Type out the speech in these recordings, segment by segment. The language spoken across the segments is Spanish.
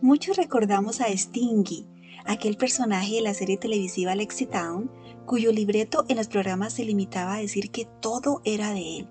Muchos recordamos a Stingy, aquel personaje de la serie televisiva Town, cuyo libreto en los programas se limitaba a decir que todo era de él.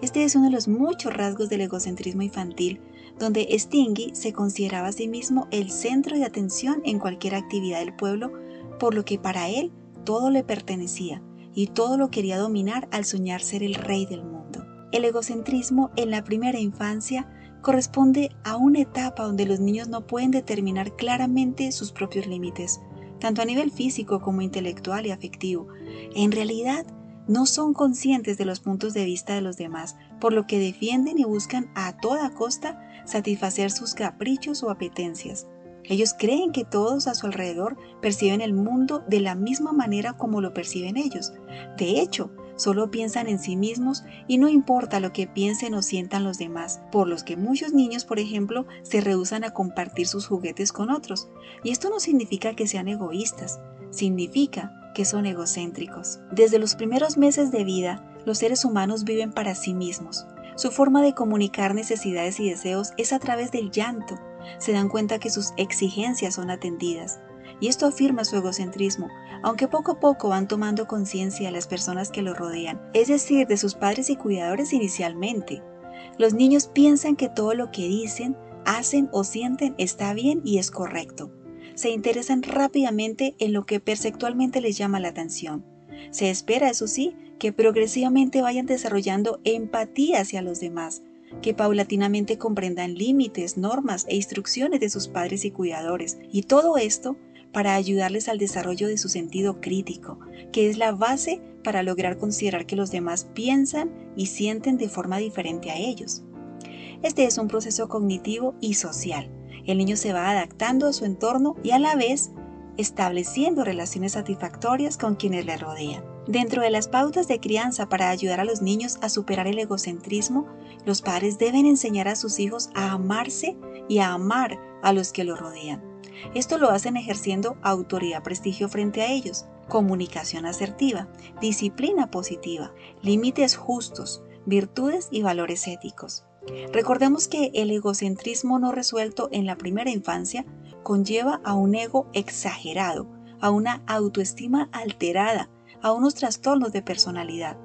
Este es uno de los muchos rasgos del egocentrismo infantil, donde Stingy se consideraba a sí mismo el centro de atención en cualquier actividad del pueblo, por lo que para él todo le pertenecía y todo lo quería dominar al soñar ser el rey del mundo. El egocentrismo en la primera infancia corresponde a una etapa donde los niños no pueden determinar claramente sus propios límites, tanto a nivel físico como intelectual y afectivo. En realidad, no son conscientes de los puntos de vista de los demás, por lo que defienden y buscan a toda costa satisfacer sus caprichos o apetencias. Ellos creen que todos a su alrededor perciben el mundo de la misma manera como lo perciben ellos. De hecho, solo piensan en sí mismos y no importa lo que piensen o sientan los demás, por los que muchos niños, por ejemplo, se rehusan a compartir sus juguetes con otros. Y esto no significa que sean egoístas, significa que son egocéntricos. Desde los primeros meses de vida, los seres humanos viven para sí mismos. Su forma de comunicar necesidades y deseos es a través del llanto. Se dan cuenta que sus exigencias son atendidas y esto afirma su egocentrismo, aunque poco a poco van tomando conciencia las personas que lo rodean, es decir, de sus padres y cuidadores inicialmente. Los niños piensan que todo lo que dicen, hacen o sienten está bien y es correcto. Se interesan rápidamente en lo que perceptualmente les llama la atención. Se espera, eso sí, que progresivamente vayan desarrollando empatía hacia los demás, que paulatinamente comprendan límites, normas e instrucciones de sus padres y cuidadores, y todo esto para ayudarles al desarrollo de su sentido crítico, que es la base para lograr considerar que los demás piensan y sienten de forma diferente a ellos. Este es un proceso cognitivo y social. El niño se va adaptando a su entorno y a la vez estableciendo relaciones satisfactorias con quienes le rodean. Dentro de las pautas de crianza para ayudar a los niños a superar el egocentrismo, los padres deben enseñar a sus hijos a amarse y a amar a los que lo rodean. Esto lo hacen ejerciendo autoridad prestigio frente a ellos, comunicación asertiva, disciplina positiva, límites justos, virtudes y valores éticos. Recordemos que el egocentrismo no resuelto en la primera infancia conlleva a un ego exagerado, a una autoestima alterada, a unos trastornos de personalidad.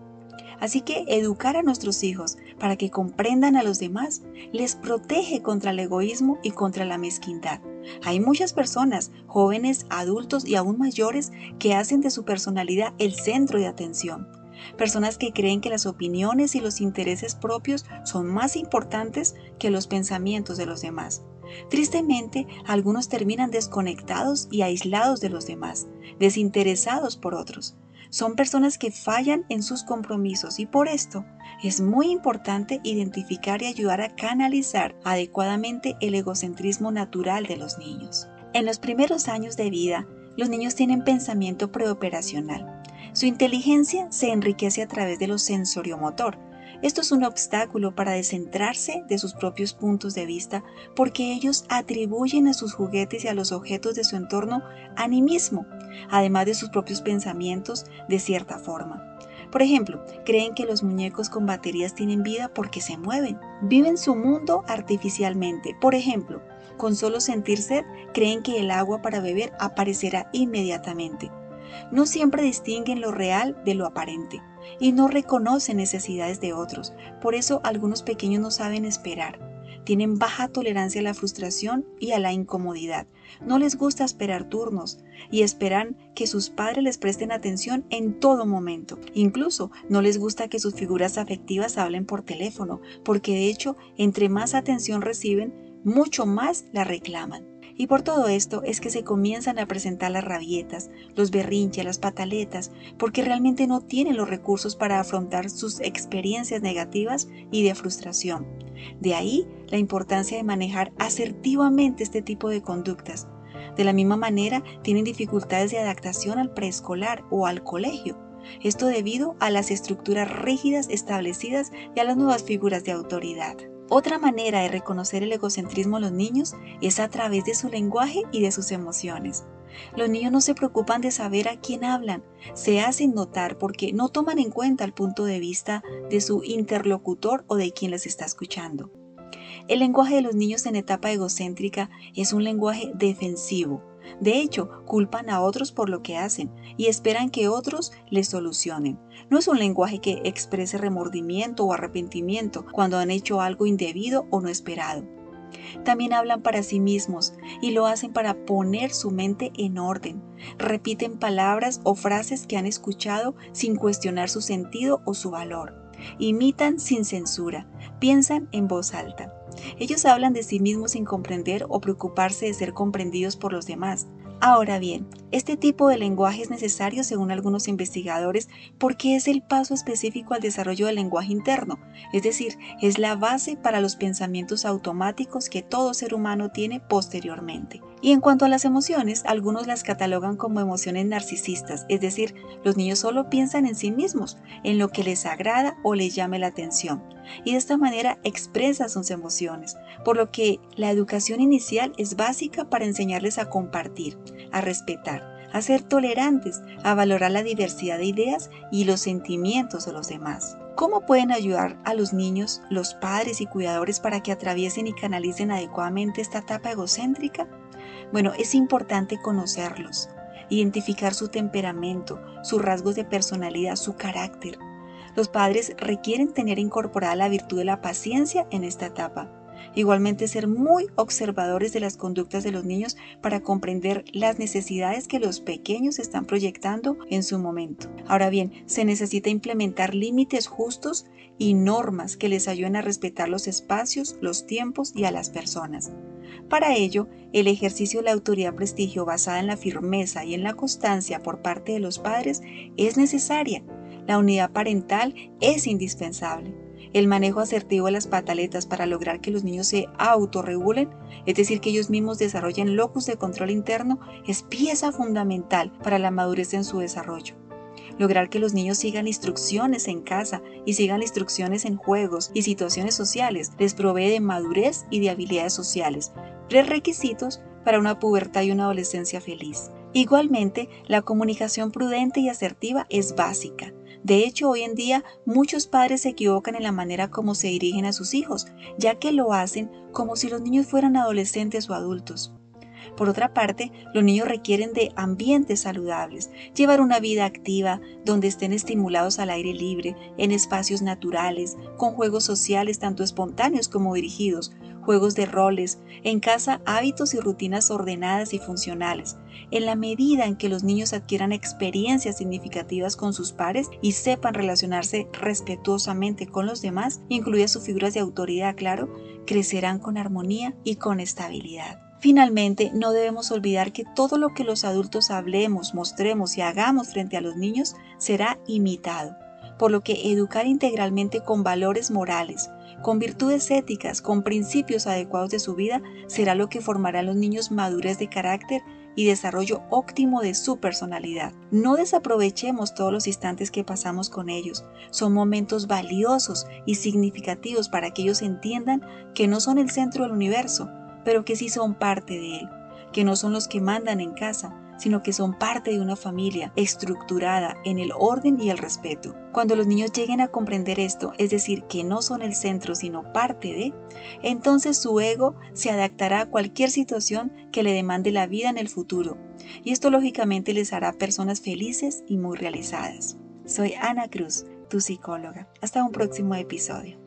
Así que educar a nuestros hijos para que comprendan a los demás les protege contra el egoísmo y contra la mezquindad. Hay muchas personas, jóvenes, adultos y aún mayores, que hacen de su personalidad el centro de atención. Personas que creen que las opiniones y los intereses propios son más importantes que los pensamientos de los demás. Tristemente, algunos terminan desconectados y aislados de los demás, desinteresados por otros son personas que fallan en sus compromisos y por esto es muy importante identificar y ayudar a canalizar adecuadamente el egocentrismo natural de los niños. En los primeros años de vida, los niños tienen pensamiento preoperacional. Su inteligencia se enriquece a través de lo sensoriomotor, esto es un obstáculo para descentrarse de sus propios puntos de vista porque ellos atribuyen a sus juguetes y a los objetos de su entorno animismo, además de sus propios pensamientos de cierta forma. Por ejemplo, creen que los muñecos con baterías tienen vida porque se mueven. Viven su mundo artificialmente. Por ejemplo, con solo sentir sed, creen que el agua para beber aparecerá inmediatamente. No siempre distinguen lo real de lo aparente y no reconocen necesidades de otros. Por eso algunos pequeños no saben esperar. Tienen baja tolerancia a la frustración y a la incomodidad. No les gusta esperar turnos y esperan que sus padres les presten atención en todo momento. Incluso no les gusta que sus figuras afectivas hablen por teléfono, porque de hecho, entre más atención reciben, mucho más la reclaman. Y por todo esto es que se comienzan a presentar las rabietas, los berrinches, las pataletas, porque realmente no tienen los recursos para afrontar sus experiencias negativas y de frustración. De ahí la importancia de manejar asertivamente este tipo de conductas. De la misma manera, tienen dificultades de adaptación al preescolar o al colegio. Esto debido a las estructuras rígidas establecidas y a las nuevas figuras de autoridad. Otra manera de reconocer el egocentrismo en los niños es a través de su lenguaje y de sus emociones. Los niños no se preocupan de saber a quién hablan, se hacen notar porque no toman en cuenta el punto de vista de su interlocutor o de quien les está escuchando. El lenguaje de los niños en etapa egocéntrica es un lenguaje defensivo. De hecho, culpan a otros por lo que hacen y esperan que otros les solucionen. No es un lenguaje que exprese remordimiento o arrepentimiento cuando han hecho algo indebido o no esperado. También hablan para sí mismos y lo hacen para poner su mente en orden. Repiten palabras o frases que han escuchado sin cuestionar su sentido o su valor. Imitan sin censura, piensan en voz alta. Ellos hablan de sí mismos sin comprender o preocuparse de ser comprendidos por los demás. Ahora bien, este tipo de lenguaje es necesario según algunos investigadores porque es el paso específico al desarrollo del lenguaje interno, es decir, es la base para los pensamientos automáticos que todo ser humano tiene posteriormente. Y en cuanto a las emociones, algunos las catalogan como emociones narcisistas, es decir, los niños solo piensan en sí mismos, en lo que les agrada o les llame la atención, y de esta manera expresan sus emociones, por lo que la educación inicial es básica para enseñarles a compartir, a respetar, a ser tolerantes, a valorar la diversidad de ideas y los sentimientos de los demás. ¿Cómo pueden ayudar a los niños, los padres y cuidadores para que atraviesen y canalicen adecuadamente esta etapa egocéntrica? Bueno, es importante conocerlos, identificar su temperamento, sus rasgos de personalidad, su carácter. Los padres requieren tener incorporada la virtud de la paciencia en esta etapa Igualmente ser muy observadores de las conductas de los niños para comprender las necesidades que los pequeños están proyectando en su momento. Ahora bien, se necesita implementar límites justos y normas que les ayuden a respetar los espacios, los tiempos y a las personas. Para ello, el ejercicio de la autoridad prestigio basada en la firmeza y en la constancia por parte de los padres es necesaria. La unidad parental es indispensable el manejo asertivo de las pataletas para lograr que los niños se autorregulen, es decir, que ellos mismos desarrollen locus de control interno, es pieza fundamental para la madurez en su desarrollo. Lograr que los niños sigan instrucciones en casa y sigan instrucciones en juegos y situaciones sociales les provee de madurez y de habilidades sociales, prerequisitos para una pubertad y una adolescencia feliz. Igualmente, la comunicación prudente y asertiva es básica. De hecho, hoy en día muchos padres se equivocan en la manera como se dirigen a sus hijos, ya que lo hacen como si los niños fueran adolescentes o adultos. Por otra parte, los niños requieren de ambientes saludables, llevar una vida activa donde estén estimulados al aire libre, en espacios naturales, con juegos sociales tanto espontáneos como dirigidos, juegos de roles, en casa hábitos y rutinas ordenadas y funcionales. En la medida en que los niños adquieran experiencias significativas con sus pares y sepan relacionarse respetuosamente con los demás, incluidas sus figuras de autoridad, claro, crecerán con armonía y con estabilidad. Finalmente, no debemos olvidar que todo lo que los adultos hablemos, mostremos y hagamos frente a los niños será imitado, por lo que educar integralmente con valores morales, con virtudes éticas, con principios adecuados de su vida, será lo que formará a los niños madurez de carácter y desarrollo óptimo de su personalidad. No desaprovechemos todos los instantes que pasamos con ellos. Son momentos valiosos y significativos para que ellos entiendan que no son el centro del universo, pero que sí son parte de él, que no son los que mandan en casa, sino que son parte de una familia estructurada en el orden y el respeto. Cuando los niños lleguen a comprender esto, es decir, que no son el centro, sino parte de, entonces su ego se adaptará a cualquier situación que le demande la vida en el futuro. Y esto lógicamente les hará personas felices y muy realizadas. Soy Ana Cruz, tu psicóloga. Hasta un próximo episodio.